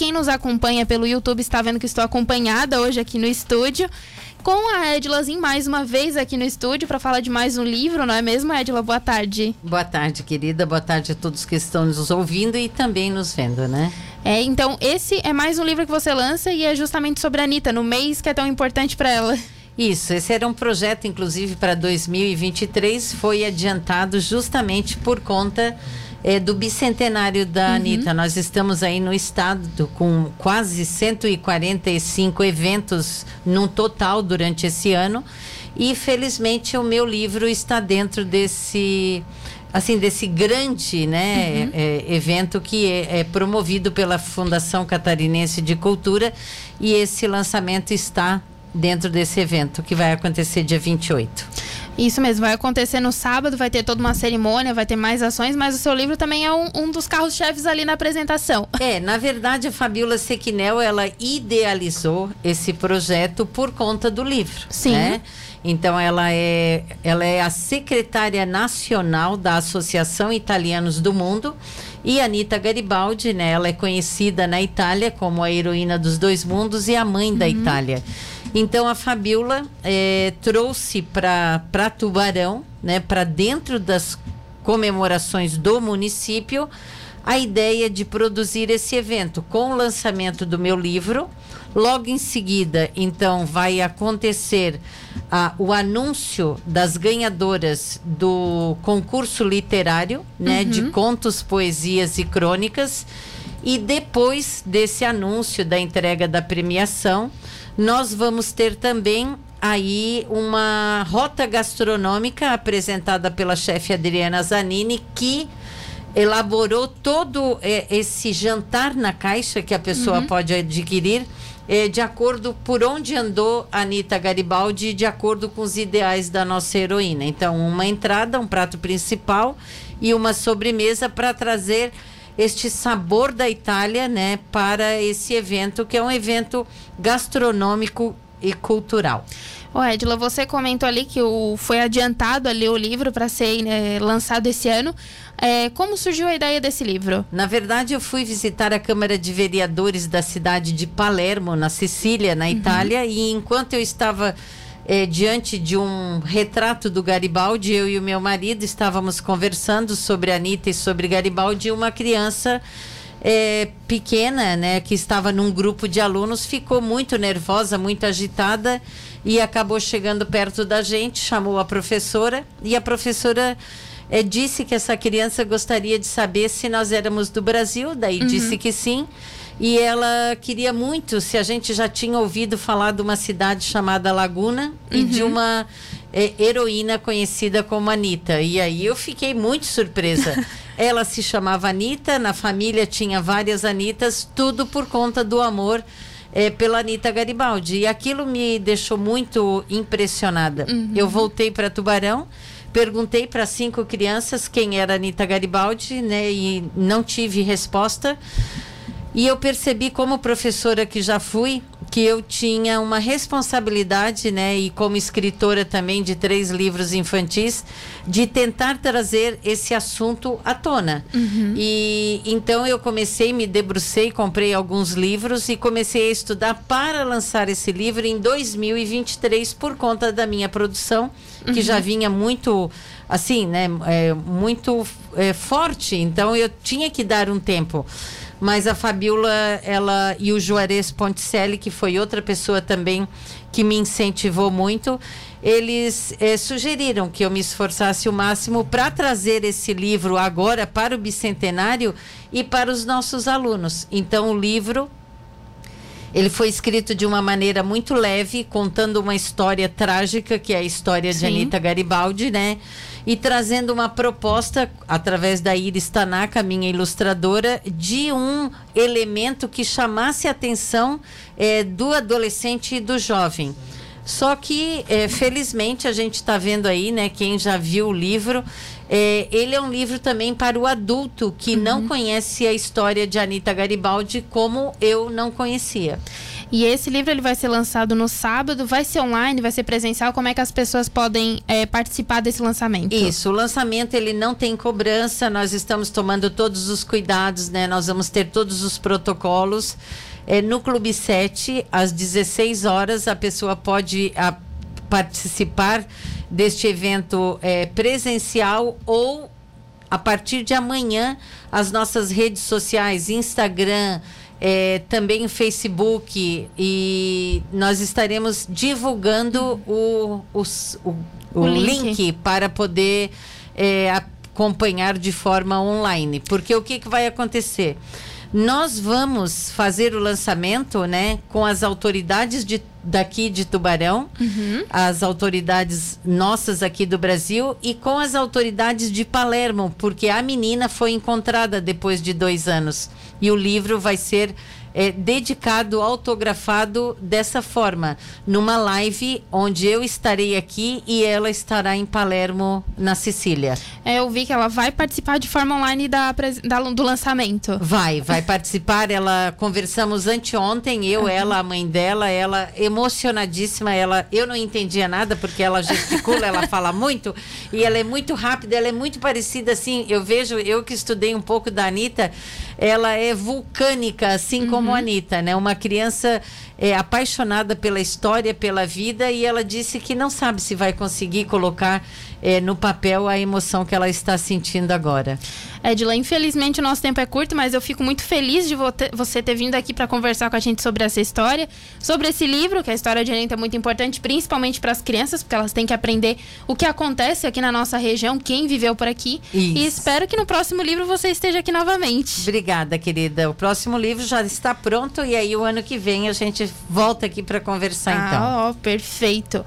quem nos acompanha pelo YouTube está vendo que estou acompanhada hoje aqui no estúdio com a Edlazinho mais uma vez aqui no estúdio para falar de mais um livro, não é mesmo, Edla? Boa tarde. Boa tarde, querida. Boa tarde a todos que estão nos ouvindo e também nos vendo, né? É, então esse é mais um livro que você lança e é justamente sobre a Anitta, no mês que é tão importante para ela. Isso, esse era um projeto, inclusive, para 2023, foi adiantado justamente por conta é, do bicentenário da uhum. Anitta. Nós estamos aí no estado com quase 145 eventos no total durante esse ano. E felizmente o meu livro está dentro desse assim desse grande né uhum. é, evento que é, é, promovido pela Fundação Catarinense de Cultura e esse lançamento está dentro desse evento que vai acontecer dia 28. Isso mesmo, vai acontecer no sábado, vai ter toda uma cerimônia, vai ter mais ações, mas o seu livro também é um, um dos carros-chefes ali na apresentação. É, na verdade, a Fabiola Sequinel, ela idealizou esse projeto por conta do livro. Sim. Né? Então ela é, ela é a secretária nacional da Associação Italianos do Mundo e Anita Garibaldi, né? Ela é conhecida na Itália como a heroína dos dois mundos e a mãe da uhum. Itália. Então a Fabiola é, trouxe para Tubarão, né, para dentro das comemorações do município, a ideia de produzir esse evento com o lançamento do meu livro. Logo em seguida, então, vai acontecer ah, o anúncio das ganhadoras do concurso literário, né, uhum. de contos, poesias e crônicas. E depois desse anúncio da entrega da premiação, nós vamos ter também aí uma rota gastronômica apresentada pela chefe Adriana Zanini, que elaborou todo é, esse jantar na caixa que a pessoa uhum. pode adquirir é, de acordo por onde andou a Anitta Garibaldi, de acordo com os ideais da nossa heroína. Então, uma entrada, um prato principal e uma sobremesa para trazer este sabor da Itália, né, para esse evento que é um evento gastronômico e cultural. Ô Edila, você comentou ali que o, foi adiantado ali o livro para ser né, lançado esse ano. É, como surgiu a ideia desse livro? Na verdade, eu fui visitar a Câmara de Vereadores da cidade de Palermo, na Sicília, na uhum. Itália, e enquanto eu estava é, diante de um retrato do Garibaldi, eu e o meu marido estávamos conversando sobre Anitta e sobre Garibaldi, e uma criança é, pequena, né, que estava num grupo de alunos, ficou muito nervosa, muito agitada e acabou chegando perto da gente, chamou a professora e a professora é, disse que essa criança gostaria de saber se nós éramos do Brasil, daí uhum. disse que sim. E ela queria muito se a gente já tinha ouvido falar de uma cidade chamada Laguna uhum. e de uhum. uma é, heroína conhecida como Anitta. E aí eu fiquei muito surpresa. ela se chamava Anitta, na família tinha várias Anitas, tudo por conta do amor é, pela Anitta Garibaldi. E aquilo me deixou muito impressionada. Uhum. Eu voltei para Tubarão. Perguntei para cinco crianças quem era Anitta Garibaldi, né? E não tive resposta. E eu percebi, como professora que já fui, que eu tinha uma responsabilidade, né, e como escritora também de três livros infantis, de tentar trazer esse assunto à tona. Uhum. E então eu comecei, me debrucei, comprei alguns livros e comecei a estudar para lançar esse livro em 2023 por conta da minha produção, que uhum. já vinha muito assim, né, é, muito é, forte. Então eu tinha que dar um tempo mas a Fabiola, ela e o Juarez Ponticelli, que foi outra pessoa também que me incentivou muito, eles eh, sugeriram que eu me esforçasse o máximo para trazer esse livro agora para o bicentenário e para os nossos alunos. Então, o livro ele foi escrito de uma maneira muito leve, contando uma história trágica, que é a história Sim. de Anitta Garibaldi, né? E trazendo uma proposta, através da Iris Tanaka, minha ilustradora, de um elemento que chamasse a atenção é, do adolescente e do jovem. Só que, é, felizmente, a gente está vendo aí, né? Quem já viu o livro, É, ele é um livro também para o adulto que uhum. não conhece a história de Anita Garibaldi como eu não conhecia. E esse livro ele vai ser lançado no sábado, vai ser online, vai ser presencial. Como é que as pessoas podem é, participar desse lançamento? Isso, o lançamento ele não tem cobrança. Nós estamos tomando todos os cuidados, né? Nós vamos ter todos os protocolos. É, no Clube 7, às 16 horas, a pessoa pode a, participar deste evento é, presencial ou a partir de amanhã as nossas redes sociais, Instagram, é, também Facebook e nós estaremos divulgando o, o, o, o link. link. para poder é, acompanhar de forma online. Porque o que, que vai acontecer? Nós vamos fazer o lançamento, né, com as autoridades de, daqui de Tubarão, uhum. as autoridades nossas aqui do Brasil e com as autoridades de Palermo, porque a menina foi encontrada depois de dois anos e o livro vai ser é, dedicado, autografado dessa forma, numa live onde eu estarei aqui e ela estará em Palermo, na Sicília. É, eu vi que ela vai participar de forma online da, da do lançamento. Vai, vai participar. Ela conversamos anteontem, eu, uhum. ela, a mãe dela, ela emocionadíssima. Ela, eu não entendia nada porque ela gesticula, ela fala muito e ela é muito rápida, ela é muito parecida assim. Eu vejo, eu que estudei um pouco da Anitta, ela é vulcânica, assim uhum. Como a Anitta, né? Uma criança é, apaixonada pela história, pela vida, e ela disse que não sabe se vai conseguir colocar é, no papel a emoção que ela está sentindo agora. Edila, infelizmente o nosso tempo é curto, mas eu fico muito feliz de você ter vindo aqui para conversar com a gente sobre essa história, sobre esse livro, que a história de Anitta é muito importante, principalmente para as crianças, porque elas têm que aprender o que acontece aqui na nossa região, quem viveu por aqui. Isso. E espero que no próximo livro você esteja aqui novamente. Obrigada, querida. O próximo livro já está pronto e aí o ano que vem a gente volta aqui para conversar ah, então. Ó, perfeito.